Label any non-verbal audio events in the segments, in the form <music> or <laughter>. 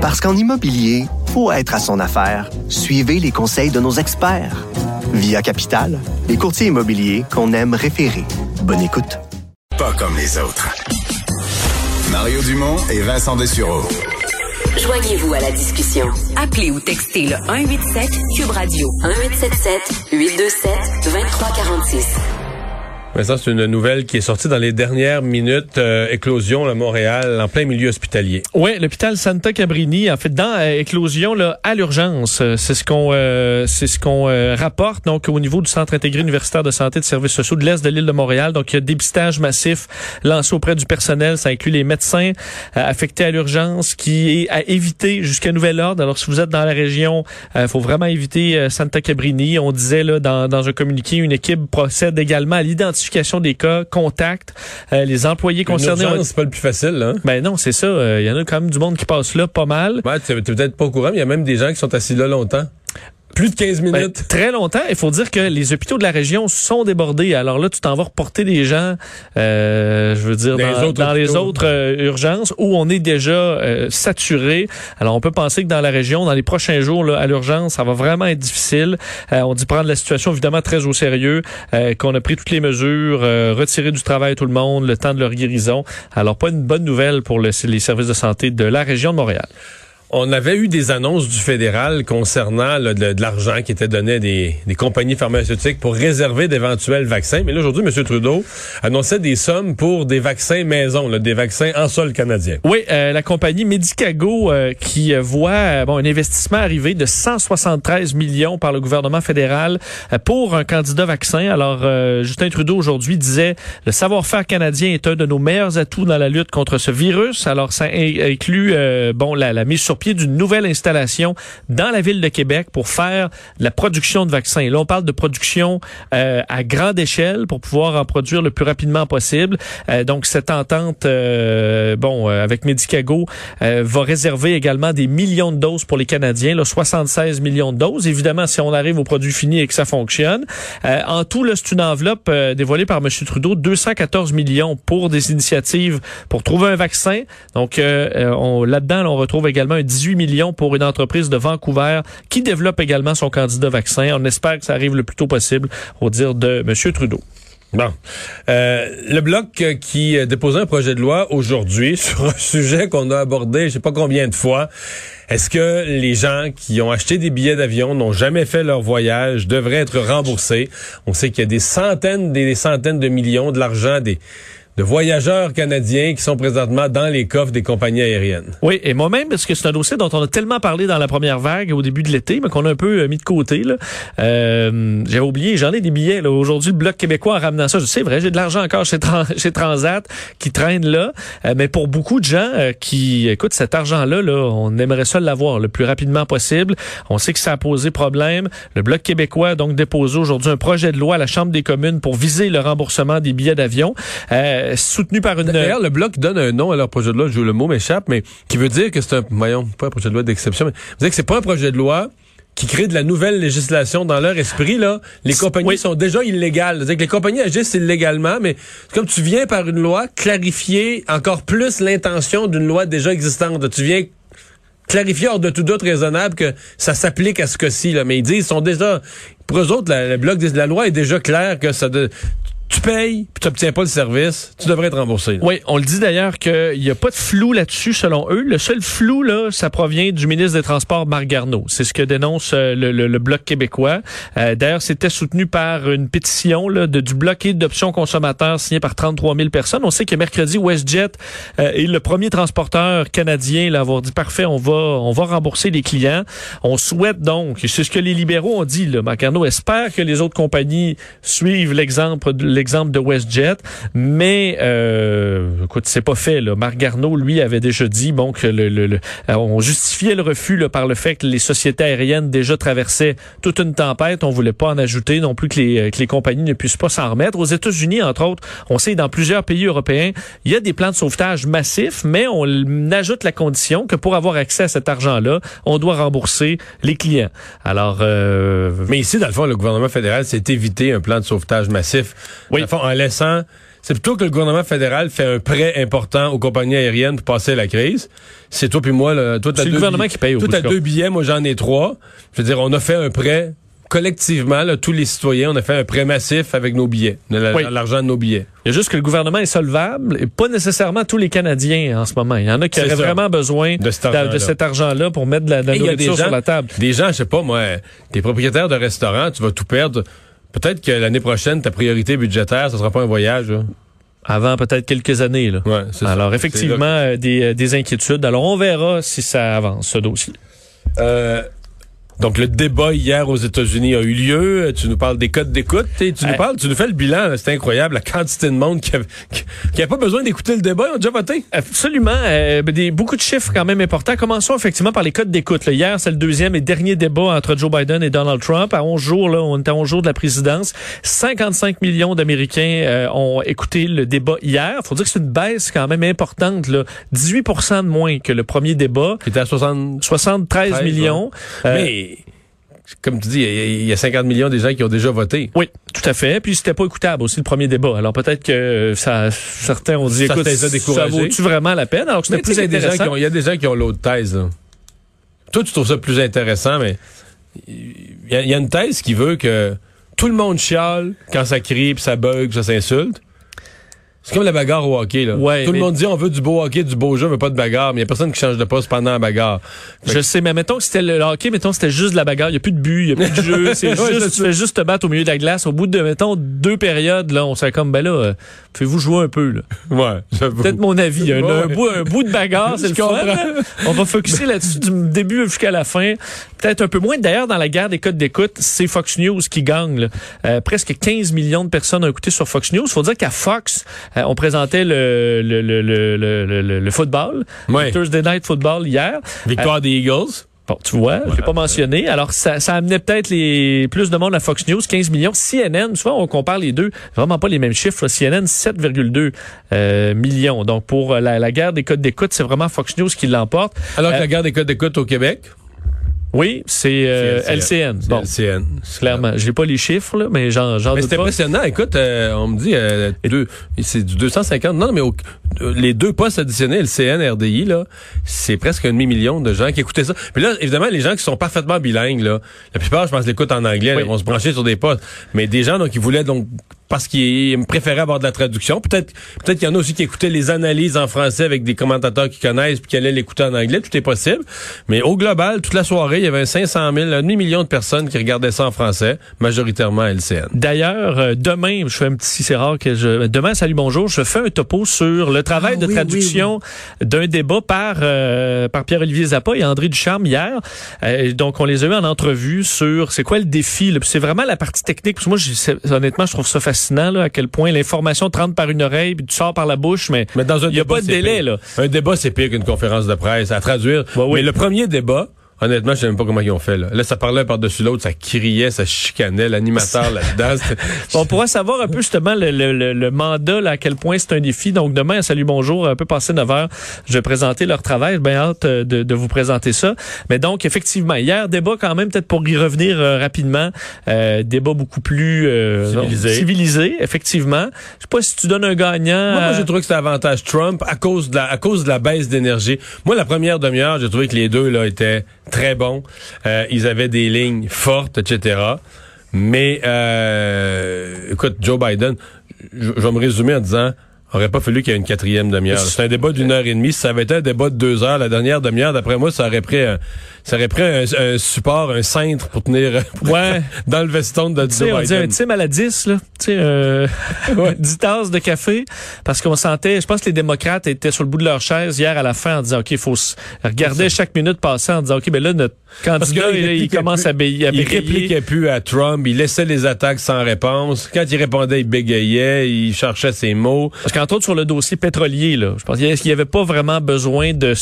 Parce qu'en immobilier, faut être à son affaire. Suivez les conseils de nos experts. Via Capital, les courtiers immobiliers qu'on aime référer. Bonne écoute. Pas comme les autres. Mario Dumont et Vincent Dessureau. Joignez-vous à la discussion. Appelez ou textez le 187 Cube Radio 1877 827 2346. Mais ça, c'est une nouvelle qui est sortie dans les dernières minutes. Euh, éclosion à Montréal, en plein milieu hospitalier. Oui, l'hôpital Santa Cabrini, en fait, dans euh, éclosion là, à l'urgence. Euh, c'est ce qu'on c'est ce qu'on rapporte donc au niveau du Centre intégré universitaire de santé et de services sociaux de l'Est de l'île de Montréal. Donc, il y a dépistage massif lancé auprès du personnel. Ça inclut les médecins affectés à l'urgence qui est à éviter jusqu'à nouvel ordre. Alors, si vous êtes dans la région, il faut vraiment éviter Santa Cabrini. On disait là dans, dans un communiqué, une équipe procède également à l'identification des cas, contact, euh, les employés concernés. c'est pas le plus facile, hein? Ben non, c'est ça. Il euh, y en a quand même du monde qui passe là pas mal. Ouais, tu peut-être pas au courant, mais il y a même des gens qui sont assis là longtemps. Plus de 15 ben, minutes. très longtemps. Il faut dire que les hôpitaux de la région sont débordés. Alors là, tu t'en vas reporter des gens, euh, je veux dire, dans, les autres euh, urgences où on est déjà euh, saturé. Alors on peut penser que dans la région, dans les prochains jours, là, à l'urgence, ça va vraiment être difficile. on dit prendre la situation évidemment très au sérieux, qu'on a pris toutes les mesures, retirer du travail tout le monde, le temps de leur guérison. Alors pas une bonne nouvelle pour les services de santé de la région de Montréal. On avait eu des annonces du fédéral concernant de, l'argent qui était donné à des, compagnies pharmaceutiques pour réserver d'éventuels vaccins. Mais là, aujourd'hui, M. Trudeau annonçait des sommes pour des vaccins maison, des vaccins en sol canadien. Oui, euh, la compagnie Medicago euh, qui voit euh, bon, un investissement arriver de 173 millions par le gouvernement fédéral pour un candidat vaccin. Alors, Justin Trudeau aujourd'hui disait le savoir-faire canadien est un de nos meilleurs atouts dans la lutte contre ce virus. Alors, ça inclut bon la, la mise sur pied d'une nouvelle installation dans la ville de Québec pour faire la production de vaccins. là, on parle de production euh, à grande échelle pour pouvoir en produire le plus rapidement possible. Euh, donc, cette entente, euh, bon, avec Medicago, va réserver également des millions de doses pour les Canadiens, là, 76 millions de doses. Évidemment, si on arrive au produit fini et que ça fonctionne. en tout, c'est une enveloppe dévoilée par M. Trudeau, 214 millions pour des initiatives pour trouver un vaccin. Donc, là-dedans, on retrouve également un 18 millions pour une entreprise de Vancouver qui développe également son candidat vaccin. On espère que ça arrive le plus tôt possible, au dire de M. Trudeau. Bon. Euh, le Bloc qui déposait un projet de loi aujourd'hui <laughs> sur un sujet qu'on a abordé je sais pas combien de fois. Est-ce que les gens qui ont acheté des billets d'avion, n'ont jamais fait leur voyage, devraient être remboursés? On sait qu'il y a des centaines, des centaines de millions de l'argent des de voyageurs canadiens qui sont présentement dans les coffres des compagnies aériennes. Oui, et moi-même, parce que c'est un dossier dont on a tellement parlé dans la première vague au début de l'été, mais qu'on a un peu euh, mis de côté. Euh, J'avais oublié, j'en ai des billets. Aujourd'hui, le Bloc québécois en ramenant ça, je sais, vrai, j'ai de l'argent encore <laughs> chez, Transat qui traîne là. Euh, mais pour beaucoup de gens euh, qui écoute cet argent-là, là, on aimerait ça l'avoir le plus rapidement possible. On sait que ça a posé problème. Le Bloc québécois a donc déposé aujourd'hui un projet de loi à la Chambre des communes pour viser le remboursement des billets d'avion. Soutenu par une... D'ailleurs, le Bloc donne un nom à leur projet de loi, je, le mot m'échappe, mais qui veut dire que c'est un... Voyons, pas un projet de loi d'exception, mais veut dire que c'est pas un projet de loi qui crée de la nouvelle législation dans leur esprit là, les compagnies sont déjà illégales. C'est-à-dire que les compagnies agissent illégalement, mais comme tu viens par une loi clarifier encore plus l'intention d'une loi déjà existante. Tu viens clarifier hors de tout doute raisonnable que ça s'applique à ce cas-ci. Là. Mais ils disent, ils sont déjà... Pour eux autres, le bloc de la loi est déjà clair que ça... De, tu payes puis tu n'obtiens pas le service, tu devrais être remboursé. Oui, on le dit d'ailleurs qu'il n'y a pas de flou là-dessus selon eux. Le seul flou, là, ça provient du ministre des Transports, Marc Garneau. C'est ce que dénonce euh, le, Bloc québécois. Euh, d'ailleurs, c'était soutenu par une pétition là, de, du bloqué d'options consommateurs signé par 33 000 personnes. On sait que mercredi, WestJet euh, est le premier transporteur canadien à avoir dit, parfait, on va, on va rembourser les clients. On souhaite donc, c'est ce que les libéraux ont dit, là, Marc Garneau espère que les autres compagnies suivent l'exemple l'exemple de WestJet, mais euh, écoute, c'est pas fait. Là. Marc Garneau, lui, avait déjà dit bon que le, euh, on justifiait le refus là, par le fait que les sociétés aériennes déjà traversaient toute une tempête. On voulait pas en ajouter non plus que les, euh, que les compagnies ne puissent pas s'en remettre. Aux États-Unis, entre autres, on sait dans plusieurs pays européens, il y a des plans de sauvetage massifs, mais on ajoute la condition que pour avoir accès à cet argent-là, on doit rembourser les clients. Alors, euh, mais ici, dans le fond, le gouvernement fédéral s'est évité un plan de sauvetage massif. Oui. en laissant c'est plutôt que le gouvernement fédéral fait un prêt important aux compagnies aériennes pour passer la crise. C'est toi puis moi, là, toi, C'est le gouvernement qui paye au Toi, du deux billets, moi, j'en ai trois. Je veux dire, on a fait un prêt collectivement, là, tous les citoyens, on a fait un prêt massif avec nos billets, Oui. l'argent de nos billets. Il y a juste que le gouvernement est solvable et pas nécessairement tous les Canadiens en ce moment. Il y en a qui auraient ça. vraiment besoin De cet argent-là. pour mettre de la, de la nourriture gens, sur la table. des gens, je sais pas, moi, t'es propriétaire de restaurant, tu vas tout perdre. Peut-être que l'année prochaine, ta priorité budgétaire, ce sera pas un voyage. Avant peut-être quelques années. Là. Ouais, c'est ça. Alors effectivement, euh, des, euh, des inquiétudes. Alors on verra si ça avance, ce dossier. Euh, donc le débat hier aux États-Unis a eu lieu. Tu nous parles des codes d'écoute. Tu tu nous parles, tu nous fais le bilan. C'est incroyable la quantité de monde qui avait, qui, qui avait pas besoin d'écouter le débat. Ils ont déjà voté. Absolument. euh, ben, des, beaucoup de chiffres quand même importants. Commençons effectivement par les codes d'écoute. Hier, c'est le deuxième et dernier débat entre Joe Biden et Donald Trump. À 11 jours, là, on était à 11 jours de la présidence. 55 millions d'Américains euh, ont écouté le débat hier. faut dire que c'est une baisse quand même importante. Là. 18% de moins que le premier débat. Qui était à 60. 73 13, millions. Euh, Mais, comme tu dis, il y a- il y, a 50 millions des gens qui ont déjà voté. Oui, tout à fait. Puis c'était pas écoutable aussi le premier débat. Alors peut-être que euh, ça, certains ont dit, Ça écoute, ça vaut-tu vraiment la peine? Alors que c'était plus il y a des gens intéressant. qui ont- il y a des gens qui ont l'autre thèse. là. Toi, tu trouves ça plus intéressant, mais il y, a- il y a une thèse qui veut que tout le monde chiale quand ça crie, puis ça bug, puis ça s'insulte. C'est comme la bagarre au hockey. Là. Ouais, Tout mais- le monde dit on veut du beau hockey, du beau jeu, mais pas de bagarre. Mais il n'y a personne qui change de poste pendant la bagarre. Fait Je sais, mais mettons que c'était le hockey, mettons que c'était juste de la bagarre. Il n'y a plus de but, il n'y a plus de jeu. <laughs> C'est juste, tu fais juste te battre au milieu de la glace. Au bout de, mettons, deux périodes, là, on serait comme, ben là, euh, faites-vous jouer un peu, là? <laughs> Ouais. Peut-être mon avis. Un, Ouais, un ouais. bout, un bout de bagarre, c'est le <laughs> fun. On va focuser là-dessus du début jusqu'à la fin. Peut-être un peu moins. D'ailleurs, dans la guerre des codes d'écoute, c'est Fox News qui gagne. là. Euh, presque 15 millions de personnes ont écouté sur Fox News. faut dire qu'à Fox, euh, on présentait le, le, le, le, le, le- le football, le Thursday Night Football hier. Victoire des Eagles. Bon, tu vois, je l'ai pas mentionné. Alors, ça, ça amenait peut-être les plus de monde à Fox News, 15 millions. CNN, souvent, on compare les deux. Vraiment pas les mêmes chiffres. CNN, 7,2 euh, millions. Donc, pour euh, la, la guerre des codes d'écoute, c'est vraiment Fox News qui l'emporte. Alors que Euh, la guerre des codes d'écoute au Québec? Oui, c'est euh, LCN. Bon, LCN. clairement. J'ai pas les chiffres, là, mais j'en j'en Mais c'est impressionnant. Écoute, euh, on me dit euh, c'est du 250. Non, mais au- les deux postes additionnés, le CN, RDI, là, c'est presque un demi-million de gens qui écoutaient ça. Puis là, évidemment, les gens qui sont parfaitement bilingues, là, la plupart, je pense, l'écoutent en anglais. Oui. Ils vont se brancher sur des postes. Mais des gens donc qui voulaient donc parce qu'ils préféraient avoir de la traduction. Peut-être peut-être qu'il y en a aussi qui écoutaient les analyses en français avec des commentateurs qui connaissent puis qui allaient l'écouter en anglais. Tout est possible. Mais au global, toute la soirée, il y avait 500 000, un demi-million de personnes qui regardaient ça en français, majoritairement LCN. D'ailleurs, euh, demain, je fais un petit, c'est rare que je, demain, salut, bonjour, je fais un topo sur le travail Ah de oui, traduction d'un débat par, euh, par Pierre-Olivier Zappa et André Ducharme hier. Euh, donc, on les a eu en entrevue sur c'est quoi le défi, là. Puis c'est vraiment la partie technique. Parce que moi, honnêtement, je trouve ça fascinant, là, à quel point l'information te rentre par une oreille, puis tu sors par la bouche, mais Mais dans un il n'y a débat, pas de délai, pire. là. Un débat, c'est pire qu'une conférence de presse à traduire. Oui. Mais le premier débat, honnêtement, je sais même pas comment ils ont fait. Là, là ça parlait par-dessus l'autre, ça criait, ça chicanait, l'animateur <laughs> là-dedans. <laughs> On pourra savoir un peu justement le, le- le- le mandat, là, à quel point c'est un défi. Donc demain, à Salut Bonjour, un peu passé 9 heures, je vais présenter leur travail. J'ai bien hâte euh, de, de vous présenter ça. Mais donc, effectivement, hier, débat quand même, peut-être pour y revenir euh, rapidement, euh, débat beaucoup plus euh, Civilisé. civilisé, effectivement. Je sais pas si tu donnes un gagnant. Moi, moi, euh, j'ai trouvé que c'était avantage Trump à cause de la, à cause de la baisse d'énergie. Moi, la première demi-heure, j'ai trouvé que les deux là étaient très bons. Euh, ils avaient des lignes fortes, etc. Mais, euh, écoute, Joe Biden, je vais me résumer en disant, aurait pas fallu qu'il y ait une quatrième demi-heure. C'est un débat d'une heure et demie. Si ça avait été un débat de deux heures, la dernière demi-heure, d'après moi, ça aurait pris un, ça aurait pris un, un support, un cintre pour tenir pour- Ouais. <laughs> dans le veston de Joe on dit un. Tim à la 10, là. Tu sais, euh, 10 <laughs> tasses de café. Parce qu'on sentait, je pense que les démocrates étaient sur le bout de leur chaise hier à la fin en disant, OK, il faut se regarder chaque minute passer en disant, OK, ben là, notre Parce que là, il il, commence plus. à, bégayer- Il répliquait plus à Trump, il laissait les attaques sans réponse. Quand il répondait, il bégayait, il cherchait ses mots. Parce entre autres sur le dossier pétrolier, là, je pense qu'il n'y avait pas vraiment besoin de,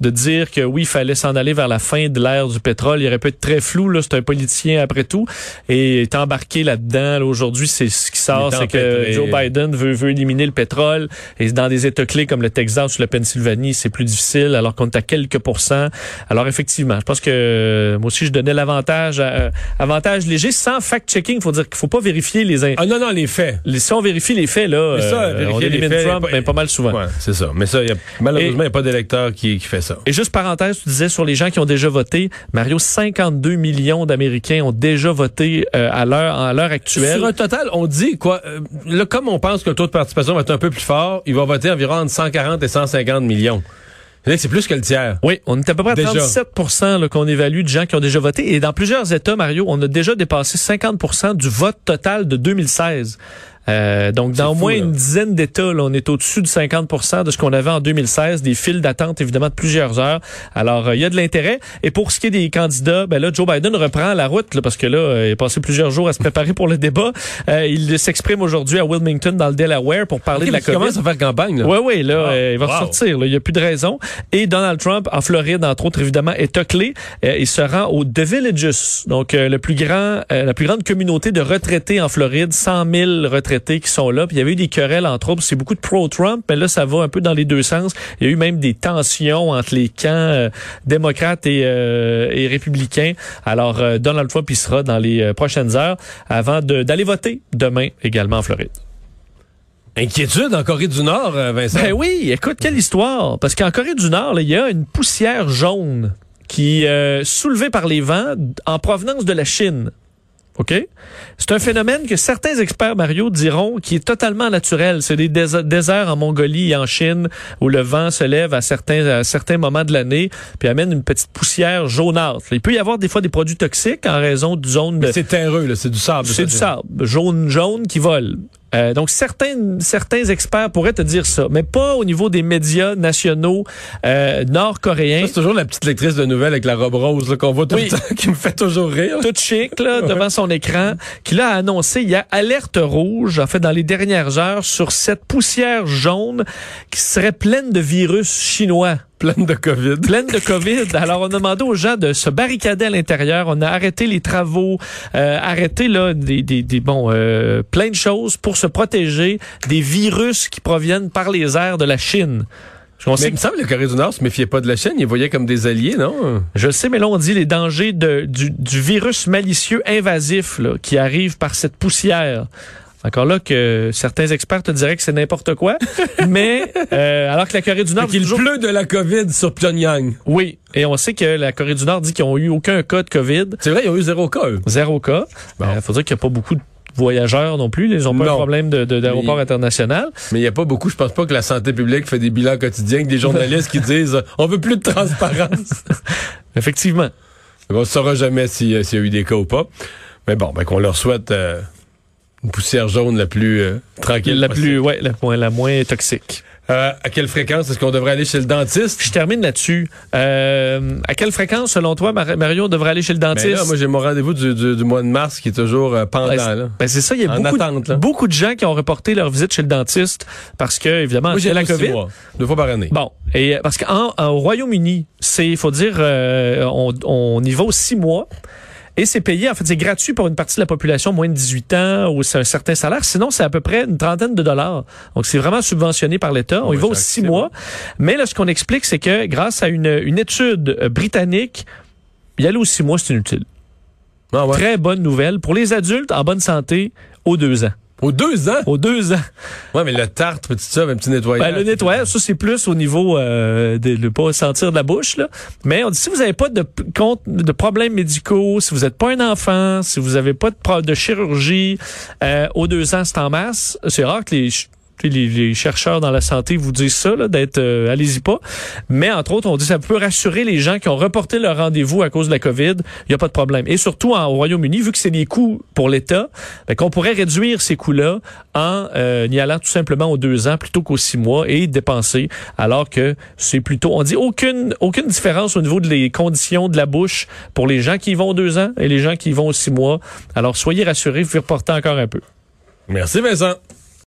de dire que oui, il fallait s'en aller vers la fin de l'ère du pétrole? Il aurait pu être très flou, là, c'est un politicien après tout. Et est embarqué là-dedans. Aujourd'hui, c'est ce qui sort, c'est que Joe Biden veut, veut éliminer le pétrole. Et dans des États clés comme le Texas ou la Pennsylvanie, c'est plus difficile, alors qu'on est à quelques pourcents. Alors effectivement, je pense que moi aussi, je donnais l'avantage euh, avantage léger sans fact-checking. Il faut dire qu'il faut pas vérifier les... Ah non, non, les faits. Les, si on vérifie les faits, là, ça, euh, on élimine Trump pas, ben, pas mal souvent. Ouais, c'est ça. Mais ça, y a, malheureusement, il n'y a pas d'électeur qui, qui fait ça. Et juste parenthèse, tu disais sur les gens qui ont déjà voté, Mario, 52 millions d'Américains ont déjà voté euh, à l'heure à l'heure actuelle. Sur un total, on dit quoi euh, là, comme on pense que le taux de participation va être un peu plus fort, il va voter environ entre 140 et 150 millions. C'est plus que le tiers. Oui, on est à peu près à 37% qu'on évalue de gens qui ont déjà voté. Et dans plusieurs États, Mario, on a déjà dépassé 50% du vote total de 2016. Euh, donc, dans au moins une dizaine d'États, on est au-dessus de 50% de ce qu'on avait en 2016, des files d'attente évidemment de plusieurs heures. Alors, euh, il y a de l'intérêt. Et pour ce qui est des candidats, ben là, Joe Biden reprend la route parce que là, euh, il a passé plusieurs jours à se préparer pour le débat. il s'exprime aujourd'hui à Wilmington dans le Delaware pour parler de la COVID. Il commence à faire campagne. Oui, oui, là, il va sortir. Il n'y a plus de raison. Et Donald Trump, en Floride, entre autres, évidemment, est clé. il se rend au The Villages, donc le plus grand, la plus grande communauté de retraités en Floride, 100 000 retraités qui sont là. Puis il y avait eu des querelles entre autres. C'est beaucoup de pro-Trump, mais là ça va un peu dans les deux sens. Il y a eu même des tensions entre les camps euh, démocrates et, euh, et, républicains. Alors euh, Donald Trump il sera dans les prochaines heures avant d'aller voter demain également en Floride. Inquiétude en Corée du Nord, Vincent? Ben oui, écoute, quelle histoire. Parce qu'en Corée du Nord, il y a une poussière jaune qui est soulevée par les vents en provenance de la Chine. OK? C'est un phénomène que certains experts, Mario, diront qui est totalement naturel. C'est des déserts en Mongolie et en Chine où le vent se lève à certains, à certains moments de l'année puis amène une petite poussière jaunâtre. Il peut y avoir des fois des produits toxiques en raison de zones... De... C'est terreux, c'est du sable. C'est du sable, jaune-jaune qui vole. Euh, donc certains certains experts pourraient te dire ça, mais pas au niveau des médias nationaux euh, nord-coréens. C'est toujours la petite lectrice de nouvelles avec la robe rose qu'on voit tout le <laughs> temps, qui me fait toujours rire. Toute chic là, devant son écran, qui l'a annoncé il y a alerte rouge, en fait dans les dernières heures, sur cette poussière jaune qui serait pleine de virus chinois. Pleine de COVID. Pleine de COVID. Alors, on a demandé aux gens de se barricader à l'intérieur. On a arrêté les travaux, euh, arrêté là des, des, des bon, euh, plein de choses pour se protéger des virus qui proviennent par les airs de la Chine. Mais il me semble que le Corée du Nord se méfiait pas de la Chine, ils voyaient comme des alliés, non? Je sais, mais là, on dit les dangers de, du, du virus malicieux invasif là, qui arrive par cette poussière. Encore là que certains experts te diraient que c'est n'importe quoi, <laughs> mais euh, alors que la Corée du Nord... Il pleut de la COVID sur Pyongyang. Oui, et on sait que la Corée du Nord dit qu'ils ont eu aucun cas de COVID. C'est vrai, ils ont eu zéro cas. Eux. Zéro cas. Il euh, faut dire qu'il n'y a pas beaucoup de voyageurs non plus. Ils n'ont pas de problème d'aéroport international. Mais il n'y a pas beaucoup. Je pense pas que la santé publique fait des bilans quotidiens, que des journalistes qui disent on veut plus de transparence. <laughs> Effectivement. On ne saura jamais euh, s'il y a eu des cas ou pas. Mais bon, ben qu'on leur souhaite une poussière jaune la plus euh, tranquille. La plus, ouais, la, la moins toxique. Euh, à quelle fréquence est-ce qu'on devrait aller chez le dentiste? Je termine là-dessus. Euh, à quelle fréquence, selon toi, Mario, devrait aller chez le ben dentiste? moi, j'ai mon rendez-vous du, du, mois de mars qui est toujours pendant. Ben, ben, c'est ça, il y a beaucoup, attente, beaucoup de gens qui ont reporté leur visite chez le dentiste parce que, évidemment, moi, j'ai la COVID. deux fois par année. Bon. Et parce qu'au Royaume-Uni, c'est, il faut dire, on, on y va aux six mois. Et c'est payé, en fait, c'est gratuit pour une partie de la population, moins de 18 ans, ou c'est un certain salaire. Sinon, c'est à peu près une trentaine de dollars. Donc, c'est vraiment subventionné par l'État. On y va aux six mois. Mais là, ce qu'on explique, c'est que grâce à une, une étude britannique, y aller aux six mois, c'est inutile. Ah Très bonne nouvelle. Pour les adultes en bonne santé, aux deux ans. Aux deux ans? Aux deux ans. Ouais, mais le tartre, petit ça, un petit nettoyage. Ben, le nettoyage, ça, c'est plus au niveau euh, de ne pas sentir de la bouche. Là. Mais on dit, si vous n'avez pas de, de problèmes médicaux, si vous n'êtes pas un enfant, si vous n'avez pas de, de chirurgie, euh, aux deux ans, c'est en masse. C'est rare que les les, chercheurs dans la santé vous disent ça, d'être euh, allez-y pas. Mais entre autres, on dit ça peut rassurer les gens qui ont reporté leur rendez-vous à cause de la COVID. Il n'y a pas de problème. Et surtout en, au Royaume-Uni, vu que c'est des coûts pour l'État, ben, qu'on pourrait réduire ces coûts-là en euh, y allant tout simplement aux deux ans plutôt qu'aux six mois et dépenser. Alors que c'est plutôt, on dit aucune aucune différence au niveau des conditions de la bouche pour les gens qui y vont aux deux ans et les gens qui y vont aux six mois. Alors soyez rassurés, vous reporter encore un peu. Merci Vincent.